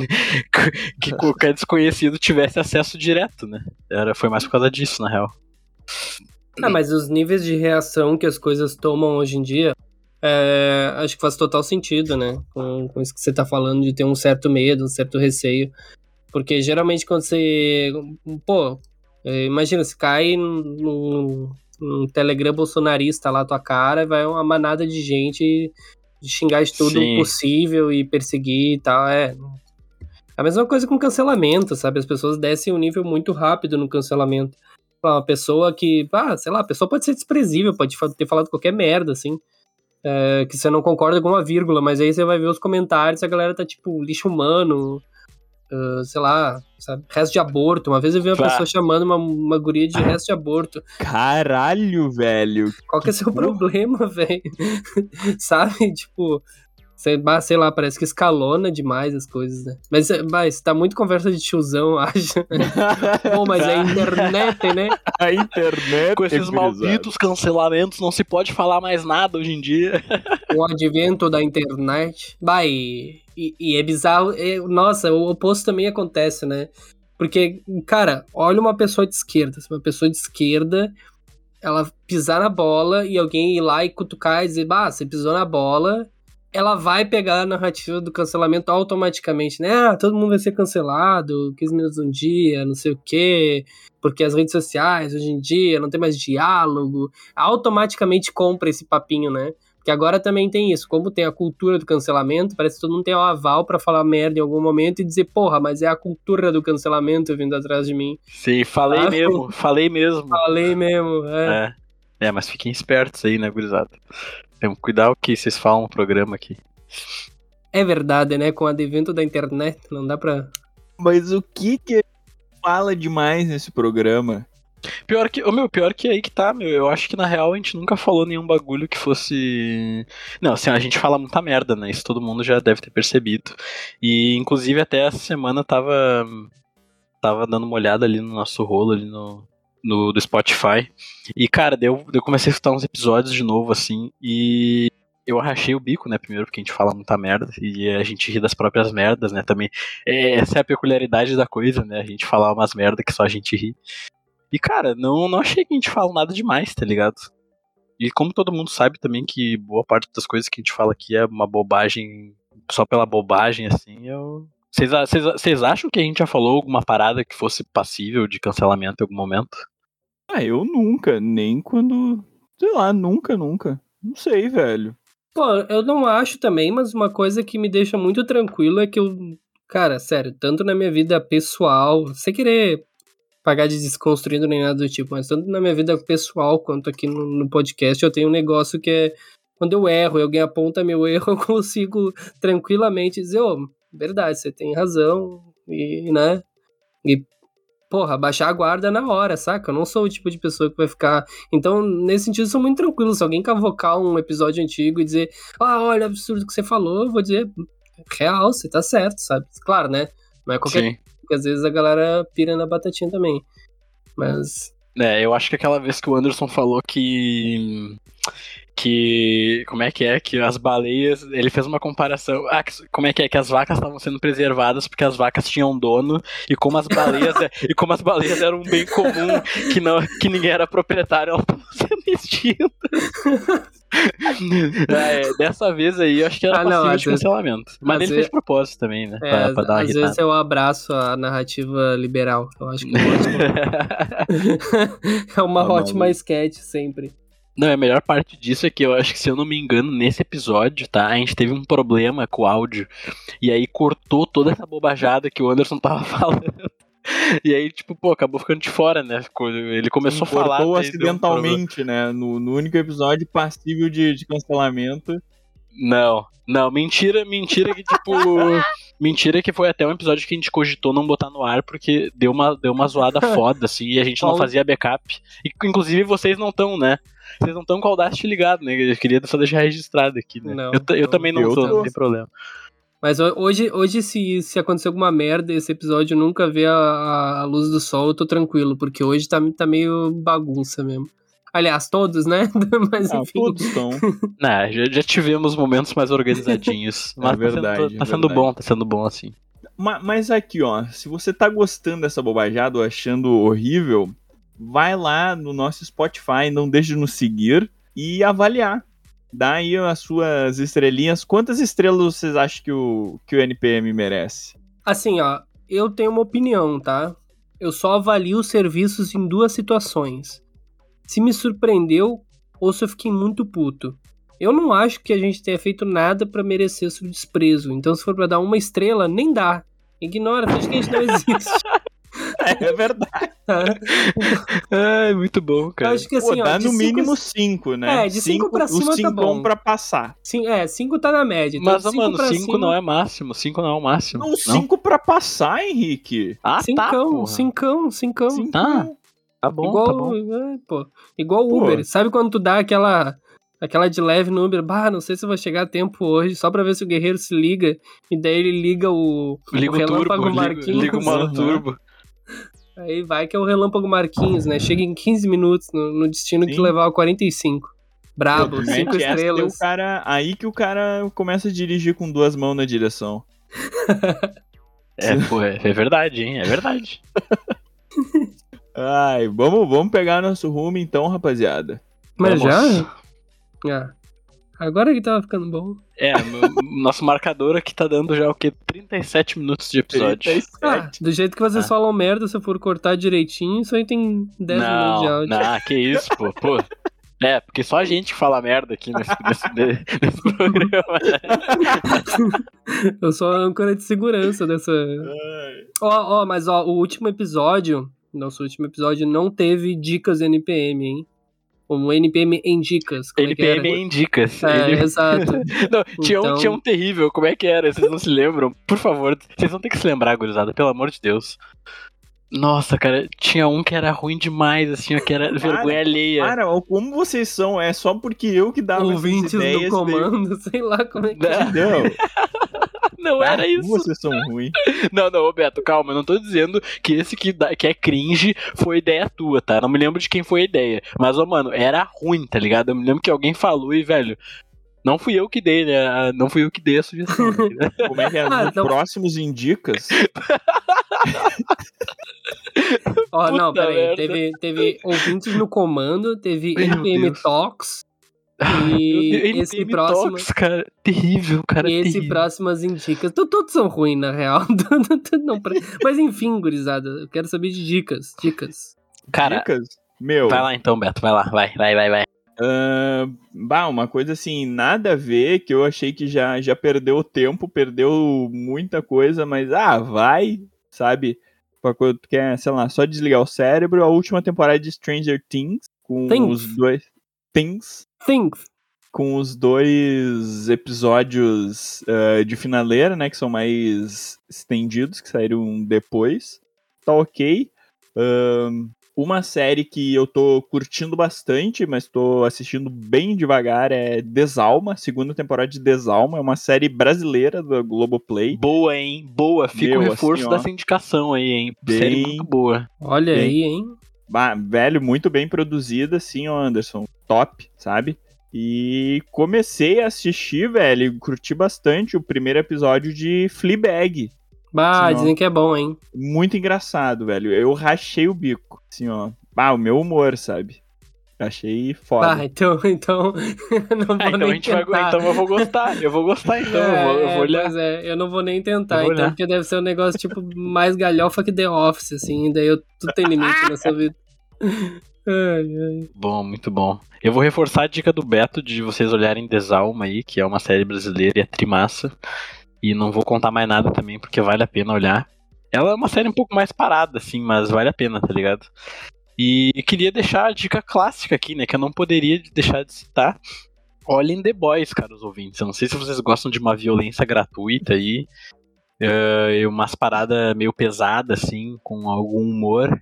que qualquer desconhecido tivesse acesso direto, né? Era, foi mais por causa disso, na real. Ah, mas os níveis de reação que as coisas tomam hoje em dia, é, acho que faz total sentido, né? Com, com, isso que você tá falando, de ter um certo medo, um certo receio. Porque geralmente quando você. Pô, é, imagina, se cai num, num Telegram bolsonarista lá tua cara, vai uma manada de gente de xingar de tudo Sim. possível e perseguir e tal. É. A mesma coisa com cancelamento, sabe? As pessoas descem um nível muito rápido no cancelamento uma pessoa que, ah, sei lá, a pessoa pode ser desprezível, pode ter falado qualquer merda, assim, é, que você não concorda com uma vírgula, mas aí você vai ver os comentários, a galera tá tipo, lixo humano, uh, sei lá, sabe, resto de aborto. Uma vez eu vi uma pessoa chamando uma, uma guria de resto de aborto. Caralho, velho. Qual que é o seu problema, velho? sabe, tipo... Sei, lá, parece que escalona demais as coisas, né? Mas, é, mas tá muito conversa de tiozão, eu acho. Bom, mas é internet, né? A internet. Com esses gurizada. malditos cancelamentos, não se pode falar mais nada hoje em dia. O advento da internet. Bah, e, e, é bizarro. é- nossa, o oposto também acontece, né? Porque, cara, olha uma pessoa de esquerda. Se uma pessoa de esquerda ela pisar na bola e alguém ir lá e cutucar e dizer, bah, você pisou na bola, ela vai pegar a narrativa do cancelamento automaticamente, né? Ah, todo mundo vai ser cancelado, 15 minutos um dia, não sei o quê, porque as redes sociais hoje em dia não tem mais diálogo. Automaticamente compra esse papinho, né? Porque agora também tem isso, como tem a cultura do cancelamento, parece que todo mundo tem um aval pra falar merda em algum momento e dizer, porra, mas é a cultura do cancelamento vindo atrás de mim. Sim, falei Ah, mesmo, falei mesmo. Falei mesmo, é. É. É, mas fiquem espertos aí, né, gurizada? Temos que cuidar o que vocês falam no programa aqui. É verdade, né? Com o advento da internet, não dá pra. Mas o que que fala demais nesse programa? Pior que, ô meu, pior que aí que tá, meu. Eu acho que na real a gente nunca falou nenhum bagulho que fosse. Não, assim, a gente fala muita merda, né? Isso todo mundo já deve ter percebido. E inclusive até essa semana tava. Tava dando uma olhada ali no nosso rolo ali no. No, do Spotify. E, cara, eu, comecei a escutar uns episódios de novo, assim, e eu rachei o bico, né, primeiro, porque a gente fala muita merda, e a gente ri das próprias merdas, né, também. É, essa é a peculiaridade da coisa, né, a gente falar umas merdas que só a gente ri. E, cara, não, não achei que a gente fala nada demais, tá ligado? E como todo mundo sabe também que boa parte das coisas que a gente fala aqui é uma bobagem, só pela bobagem, assim, eu. Vocês a- Vocês vocês acham que a gente já falou alguma parada que fosse passível de cancelamento em algum momento? Ah, eu nunca, nem quando. Sei lá, nunca, nunca. Não sei, velho. Pô, eu não acho também, mas uma coisa que me deixa muito tranquilo é que eu. Cara, sério, tanto na minha vida pessoal, sem querer pagar de desconstruindo nem nada do tipo, mas tanto na minha vida pessoal quanto aqui no, no podcast, eu tenho um negócio que é. Quando eu erro e alguém aponta meu erro, eu consigo tranquilamente dizer, ô, verdade, você tem razão, e, né? E, porra, baixar a guarda na hora, saca? Eu não sou o tipo de pessoa que vai ficar. Então, nesse sentido, eu sou muito tranquilo. Se alguém cavocar um episódio antigo e dizer, ah, olha, absurdo que você falou, eu vou dizer, real, você tá certo, sabe? Claro, né? Não é qualquer Sim. porque às vezes a galera pira na batatinha também. Mas. É, eu acho que aquela vez que o Anderson falou que. Que. Como é que é? Que as baleias. Ele fez uma comparação. Ah, que- como é que é? Que as vacas estavam sendo preservadas porque as vacas tinham dono. E como as baleias, é- e como as baleias eram um bem comum que, não, que ninguém era proprietário, elas estavam sendo extintas. É, dessa vez aí, eu acho que era Ah, não, de cancelamento. Mas ele fez vezes- de propósito também, né? É, pra, pra dar uma às irritada. vezes eu abraço a narrativa liberal. Eu acho que é uma ótima sketch sempre. Não, a melhor parte disso é que eu acho que, se eu não me engano, nesse episódio, tá? A gente teve um problema com o áudio. E aí cortou toda essa bobajada que o Anderson tava falando. E aí, tipo, pô, acabou ficando de fora, né? Ele começou a falar. Cortou deu um acidentalmente, né? No, no único episódio passível de, de cancelamento. Não, não, mentira, mentira que, tipo. mentira que foi até um episódio que a gente cogitou não botar no ar, porque deu uma, deu uma zoada foda, assim, e a gente não fazia backup. E, inclusive vocês não estão, né? Vocês não estão com o Audacity ligado, né? Eu queria só deixar registrado aqui, né? Não, eu, eu não. também não Eu tô, tô. não tem problema. Mas ho- hoje, hoje se, se acontecer alguma merda esse episódio nunca vê a, a- a luz do sol, eu tô tranquilo, porque hoje tá, tá meio bagunça mesmo. Aliás, todos, né? Mas Ah, enfim. todos estão. Não, já, já tivemos momentos mais organizadinhos. mas tá verdade, sendo, tá é sendo verdade. bom, tá sendo bom assim. Ma- Mas aqui, ó, se você tá gostando dessa bobajada ou achando horrível, vai lá no nosso Spotify, não deixe de nos seguir e avaliar. Dá aí as suas estrelinhas. Quantas estrelas vocês acham que o, que o NPM merece? Assim, ó, eu tenho uma opinião, tá? Eu só avalio os serviços em duas situações. Se me surpreendeu ou se eu fiquei muito puto. Eu não acho que a gente tenha feito nada pra merecer o seu desprezo. Então, se for pra dar uma estrela, nem dá. Ignora, finge que a gente não existe. É verdade. tá? Ai, muito bom, cara. acho que Pô, assim, ó, dá de no cinco- mínimo 5, né? É, de cinco pra cima O tá 5 bom. pra passar. Sim, é, 5 tá na média. Então, Mas, cinco mano, pra 5 cima- não é máximo. 5 não é o máximo. Não, Não? 5 pra passar, Henrique. Ah, tá, Cincão, porra. cincão, cincão. Cinco. Tá. Bom, igual, tá bom. é, pô, igual Pô. Uber. Sabe quando tu dá aquela Aquela de leve no Uber, bah, não sei se eu vou chegar a tempo hoje, só pra ver se o guerreiro se liga. E daí ele liga o, Liga o, turbo, relâmpago liga, Marquinhos. liga o modo turbo. Aí vai que é o relâmpago Marquinhos, né? Chega em 15 minutos no, no destino que Sim. levava 45. Brabo, Tu 5 mete essa, daí estrelas. o cara, aí que o cara começa a dirigir com duas mãos na direção. É, pô, é, é verdade, hein? É verdade. Ai, vamos, vamos pegar nosso rumo então, rapaziada. Mas Vamos. já? Ah, agora que tava ficando bom. É, meu- nosso marcador aqui tá dando já o quê? 37 minutos de episódio. 37. Ah, do jeito que vocês Ah. falam merda, se eu for cortar direitinho, isso aí tem 10 minutos de Não, áudio. não, que isso, pô. pô. É, porque só a gente fala merda aqui nesse, nesse, nesse programa. né? Eu sou a âncora de segurança dessa. Ó, ó, mas ó, o último episódio, nosso último episódio, não teve dicas NPM, hein? Um NPM em dicas. Como é que NPM era? em dicas. É, Ele- exato. Não, tinha, um, Então- tinha um terrível, como é que era? Vocês não se lembram? Por favor, vocês vão ter que se lembrar, gurizada, pelo amor de Deus. Nossa, cara, tinha um que era ruim demais, assim, ó, que era vergonha alheia. Cara, como vocês são? É só porque eu que dava essas Ouvintes do ideias, comando, sei lá como é que é. Entendeu? Não era Ah, isso. Vocês são ruins. Não, não, ô Beto, calma, eu não tô dizendo que esse que, dá- que é cringe foi ideia tua, tá? Não me lembro de quem foi a ideia. Mas, ô, mano, era ruim, tá ligado? Eu me lembro que alguém falou e, velho, não fui eu que dei, né? Não fui eu que dei a sugestão. né? Como é que é? Ah, então- próximos indicas. Ó, não, Puta peraí. merda. Teve, teve ouvintes no comando, teve Meu NPM Deus. Talks. E esse próximo. Talks, cara, terrível, cara. E esse terrível. próximas indicas. Todos são ruins, na real. Não Mas enfim, gurizada, eu quero saber de dicas. Dicas. Cara, Dicas? Meu. vai lá então, Beto, vai lá, vai, vai, vai, vai. ah, bah, uma coisa assim, nada a ver, que eu achei que já, já perdeu o tempo, perdeu muita coisa, mas ah, vai, sabe? Que tu quer, sei lá, só desligar o cérebro. A última temporada de Stranger Things, com Things. os dois. Things. Think. com os dois episódios ah, de finaleira, né? Que são mais estendidos, que saíram depois. Tá ok. Ahn, uma série que eu tô curtindo bastante, mas tô assistindo bem devagar, é Desalma, segunda temporada de Desalma. É uma série brasileira da Globoplay. Boa, hein? Boa. Fica o Meu, reforço assim, ó. dessa indicação aí, hein? Bem- Série muito boa. Olha Bem- aí, hein? Bah, velho, muito bem produzida, ó, Anderson. Top, sabe? E comecei a assistir, velho, curti bastante o primeiro episódio de Fleabag. Bah, Sim, ó. dizem que é bom, hein? Muito engraçado, velho. Eu rachei o bico, assim, ó. Ah, o meu humor, sabe? Achei foda. Bah, então, então, não vou Ah, então a nem gente vai. tentar. Então eu vou gostar. Eu vou gostar, então. eu, vou, eu É, vou olhar. pois é, eu não vou nem tentar, vou então, olhar. porque deve ser um negócio, tipo, mais galhofa que The Office, assim, daí eu, tudo tem limite nessa vida. Ai, ai. Bom, muito bom. Eu vou reforçar a dica do Beto de vocês olharem Desalma aí, que é uma série brasileira e é trimassa. E não vou contar mais nada também, porque vale a pena olhar. Ela é uma série um pouco mais parada, assim, mas vale a pena, tá ligado? E queria deixar a dica clássica aqui, né? Que eu não poderia deixar de citar. Olhem The Boys, caros ouvintes. Eu não sei se vocês gostam de uma violência gratuita aí. eh, umas paradas meio pesadas, assim, com algum humor.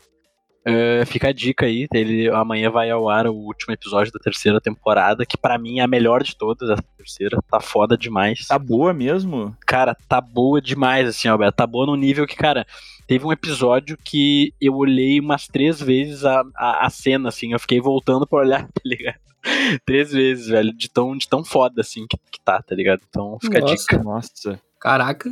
É, fica a dica aí, ele amanhã vai ao ar o último episódio da terceira temporada, que pra mim é a melhor de todas, essa terceira, tá foda demais. Tá boa mesmo? Cara, tá boa demais, assim, Alberto, tá boa no nível que, cara, teve um episódio que eu olhei umas três vezes a, a, a cena, assim, eu fiquei voltando pra olhar, tá ligado? Três vezes, velho, de tão, de tão foda, assim, que, que tá, tá ligado? Então fica a Nossa. dica, Nossa. Caraca.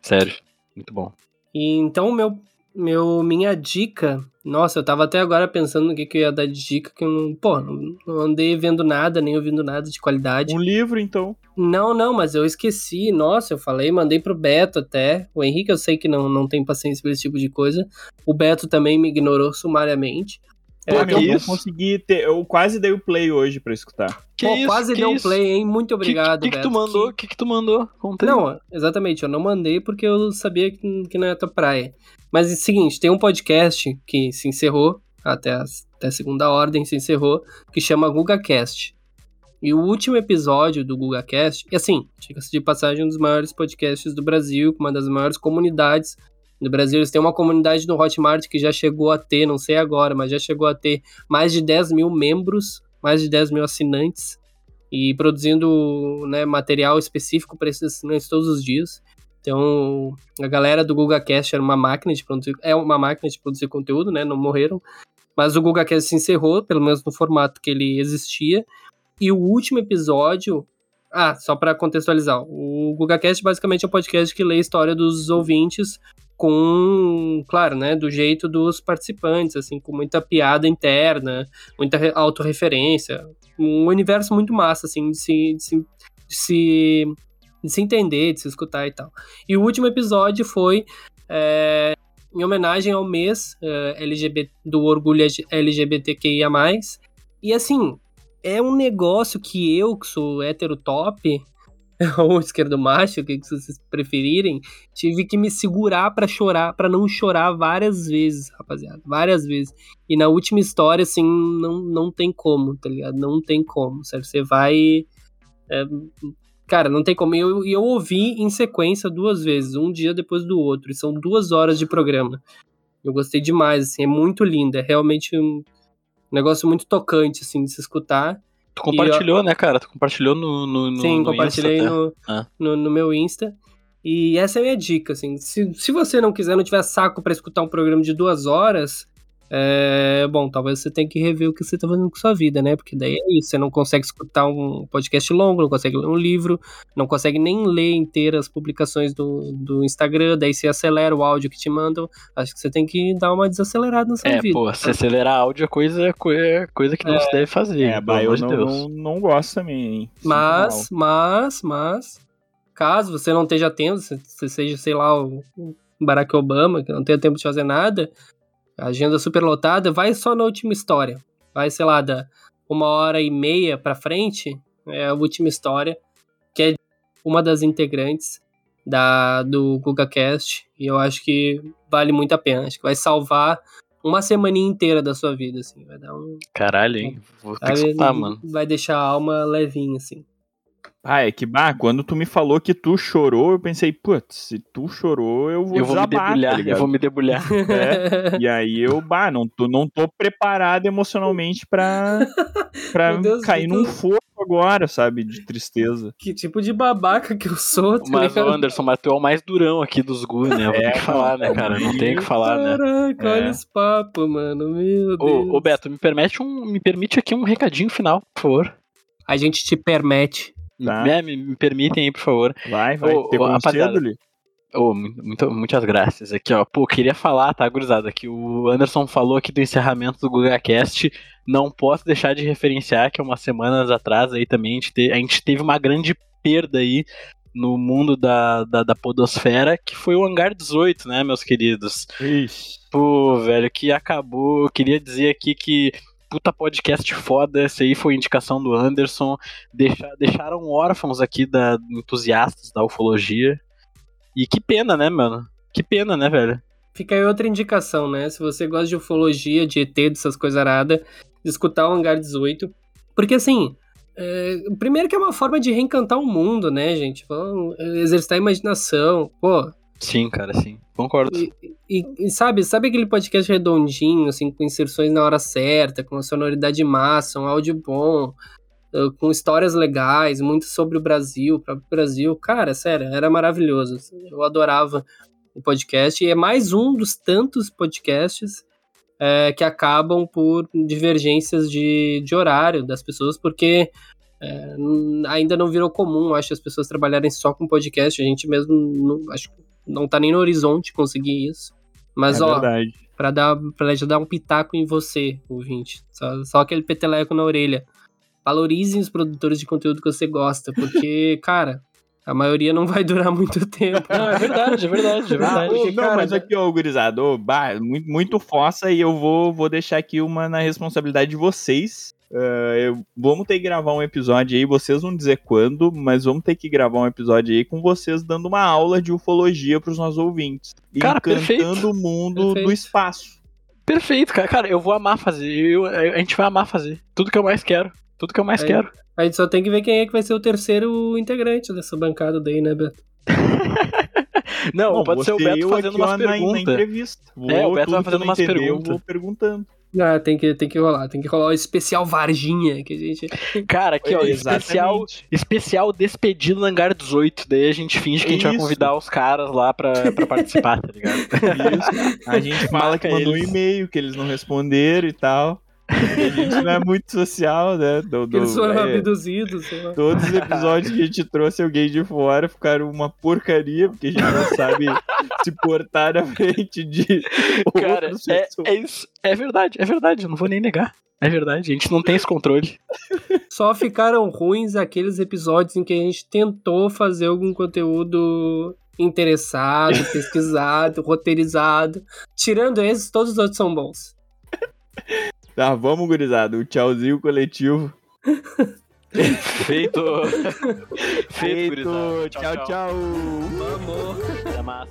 sério, muito bom. E então, meu, meu, minha dica. Nossa, eu tava até agora pensando no que, que eu ia dar de dica, que eu não. Pô, não, não andei vendo nada, nem ouvindo nada de qualidade. Um livro, então. Não, não, mas eu esqueci. Nossa, eu falei, mandei pro Beto até. O Henrique eu sei que não, não tem paciência pra esse tipo de coisa. O Beto também me ignorou sumariamente. Pô, É, meu, que eu não isso? consegui ter. Eu quase dei o play hoje pra escutar. Que pô, isso, quase que deu um isso? play, hein? Muito obrigado, que, que, que tu mandou? O que, que tu mandou? Conta. Não, exatamente, eu não mandei porque eu sabia que, que não é a tua praia. Mas é o seguinte, tem um podcast que se encerrou, até a, até a segunda ordem se encerrou, que chama GugaCast. E o último episódio do GugaCast, e assim, diga-se de passagem, um dos maiores podcasts do Brasil, com uma das maiores comunidades do Brasil. Eles têm uma comunidade no Hotmart que já chegou a ter, não sei agora, mas já chegou a ter mais de 10 mil membros, mais de 10 mil assinantes. e produzindo né, material específico para esses assinantes todos os dias. Então, a galera do GugaCast era uma máquina de produzir, é uma máquina de produzir conteúdo, né? Não morreram. Mas o GugaCast se encerrou, pelo menos no formato que ele existia. E o último episódio. Ah, só para contextualizar. O GugaCast basicamente é um podcast que lê a história dos ouvintes com, claro, né, do jeito dos participantes, assim, com muita piada interna, muita autorreferência, um universo muito massa, assim, de se, de se, de se, de se entender, de se escutar e tal. E o último episódio foi é, em homenagem ao mês é, LGBT, do orgulho LGBTQIA+, e assim, é um negócio que eu, que sou hétero top, ou esquerdo macho, o que vocês preferirem, tive que me segurar para chorar, para não chorar várias vezes, rapaziada, várias vezes. E na última história, assim, não, não tem como, tá ligado? Não tem como, certo? Você vai. É, cara, não tem como. E eu, eu ouvi em sequência duas vezes, um dia depois do outro, e são duas horas de programa. Eu gostei demais, assim, é muito lindo, é realmente um negócio muito tocante, assim, de se escutar. Tu compartilhou, né, cara? Tu compartilhou no, no, no Sim, no compartilhei Insta, no, Ah. no, no meu Insta. E essa é a minha dica, assim. Se, se você não quiser, não tiver saco pra escutar um programa de duas horas, é, bom, talvez você tenha que rever o que você tá fazendo com sua vida, né? Porque daí é isso, você não consegue escutar um podcast longo, não consegue ler um livro, não consegue nem ler inteiras as publicações do, do Instagram, daí você acelera o áudio que te mandam. Acho que você tem que dar uma desacelerada na sua É, vida. pô, se acelerar áudio é coisa, coisa, coisa que não se deve fazer. É, bah, eu não, Deus. não, não gosto também, hein? Mas, mas, mas, caso você não esteja tendo, se você seja, sei lá, o Barack Obama, que não tenha tempo de fazer nada, agenda super lotada, vai só na última história. Vai, sei lá, da uma hora e meia pra frente, é a última história, que é uma das integrantes da, do GugaCast, e eu acho que vale muito a pena. Acho que vai salvar uma semaninha inteira da sua vida, assim. Vai dar um. Caralho, hein? Vou ter que mano. Vai deixar a alma levinha, assim. Ah, é que, bah, quando tu me falou que tu chorou, eu pensei, putz, se tu chorou, eu vou Eu vou me desabar, tá debulhar, eu ligado? vou me debulhar. É, e aí eu, bah, não tô, não tô preparado emocionalmente pra, pra Deus, cair num fogo agora, sabe, de tristeza. que tipo de babaca que eu sou, tá Mas, ligado? Anderson, mas tu é o mais durão aqui dos Gu, né? Eu vou É, ter que falar, né, cara? Não tem o que falar, né? Caraca, É. olha esse papo, mano. Meu Deus. Ô, ô, Beto, me permite, um, me permite aqui um recadinho final, por favor. A gente te permite. Tá. É, me, me permitem aí, por favor. Vai, vai. Ô, Te ô, rapaziada. Ô, muito, muitas graças. Aqui, ó. Pô, queria falar, tá, gurizada, que o Anderson falou aqui do encerramento do GugaCast. Não posso deixar de referenciar que umas semanas atrás aí também a gente, te- a gente teve uma grande perda aí no mundo da, da, da podosfera, que foi o Hangar 18, né, meus queridos? Ixi. Pô, velho, que acabou. Eu queria dizer aqui que. Puta podcast foda, esse aí foi indicação do Anderson. Deixa, deixaram órfãos aqui da entusiastas da ufologia. E que pena, né, mano? Que pena, né, velho? Fica aí outra indicação, né? Se você gosta de ufologia, de ET, dessas coisas de escutar o Hangar 18. Porque assim. é, primeiro que é uma forma de reencantar o mundo, né, gente? Vamos exercitar a imaginação. Pô, Sim, cara, sim. Concordo. E, e- e sabe, sabe aquele podcast redondinho, assim, com inserções na hora certa, com uma sonoridade massa, um áudio bom, eh, com histórias legais, muito sobre o Brasil, o próprio Brasil. Cara, sério, era maravilhoso. assim, Eu adorava o podcast. E é mais um dos tantos podcasts eh, que acabam por divergências de, de horário das pessoas, porque n- ainda não virou comum, acho, as pessoas trabalharem só com podcast. A gente mesmo, não, acho não tá nem no horizonte conseguir isso. Mas, é ó, verdade. pra, dar, pra já dar um pitaco em você, ouvinte. Só, só aquele peteleco na orelha. Valorizem os produtores de conteúdo que você gosta, porque, cara, a maioria não vai durar muito tempo. Não, é verdade, é verdade, é Ah, verdade. porque, não, cara, mas aqui, ó, ô, bah, muito, muito fossa e eu vou, vou deixar aqui uma na responsabilidade de vocês. Ah, eu- vamos ter que gravar um episódio aí, vocês vão dizer quando, mas vamos ter que gravar um episódio aí com vocês dando uma aula de ufologia pros nossos ouvintes. Cara, encantando perfeito. o mundo Perfeito. do espaço. Perfeito, cara. Cara, eu vou amar fazer. Eu, a gente vai amar fazer. Tudo que eu mais quero. Tudo que eu mais Aí- quero. A gente só tem que ver quem é que vai ser o terceiro integrante dessa bancada daí, né, Beto? Não, Bom, pode ser o Beto fazendo umas na- na, perguntas. entrevista. Vou, É, o Beto vai que fazendo umas entender, perguntas. Eu vou perguntando. Ah, tem que, tem que rolar, tem que rolar o especial Varginha, que a gente. Cara, aqui, ó, especial, especial despedido no hangar 18. Daí a gente finge que a gente vai Isso. convidar os caras lá pra, pra participar, tá ligado? Isso. A gente fala que Marca mandou um eles. e-mail, que eles não responderam e tal. A gente não é muito social, né? Do, do- Eles foram é, abduzidos, sei lá. Todos os episódios que a gente trouxe alguém de fora ficaram uma porcaria, porque a gente não sabe se portar na frente de Cara, é, é isso. É verdade, é verdade. Eu não vou nem negar. É verdade, a gente não tem esse controle. Só ficaram ruins aqueles episódios em que a gente tentou fazer algum conteúdo interessado, pesquisado, roteirizado. Tirando esses, todos os outros são bons. Tá, vamos, gurizada. O tchauzinho coletivo. Feito. Feito, Feito. gurizada. Tchau, tchau. Vamos! Até mais.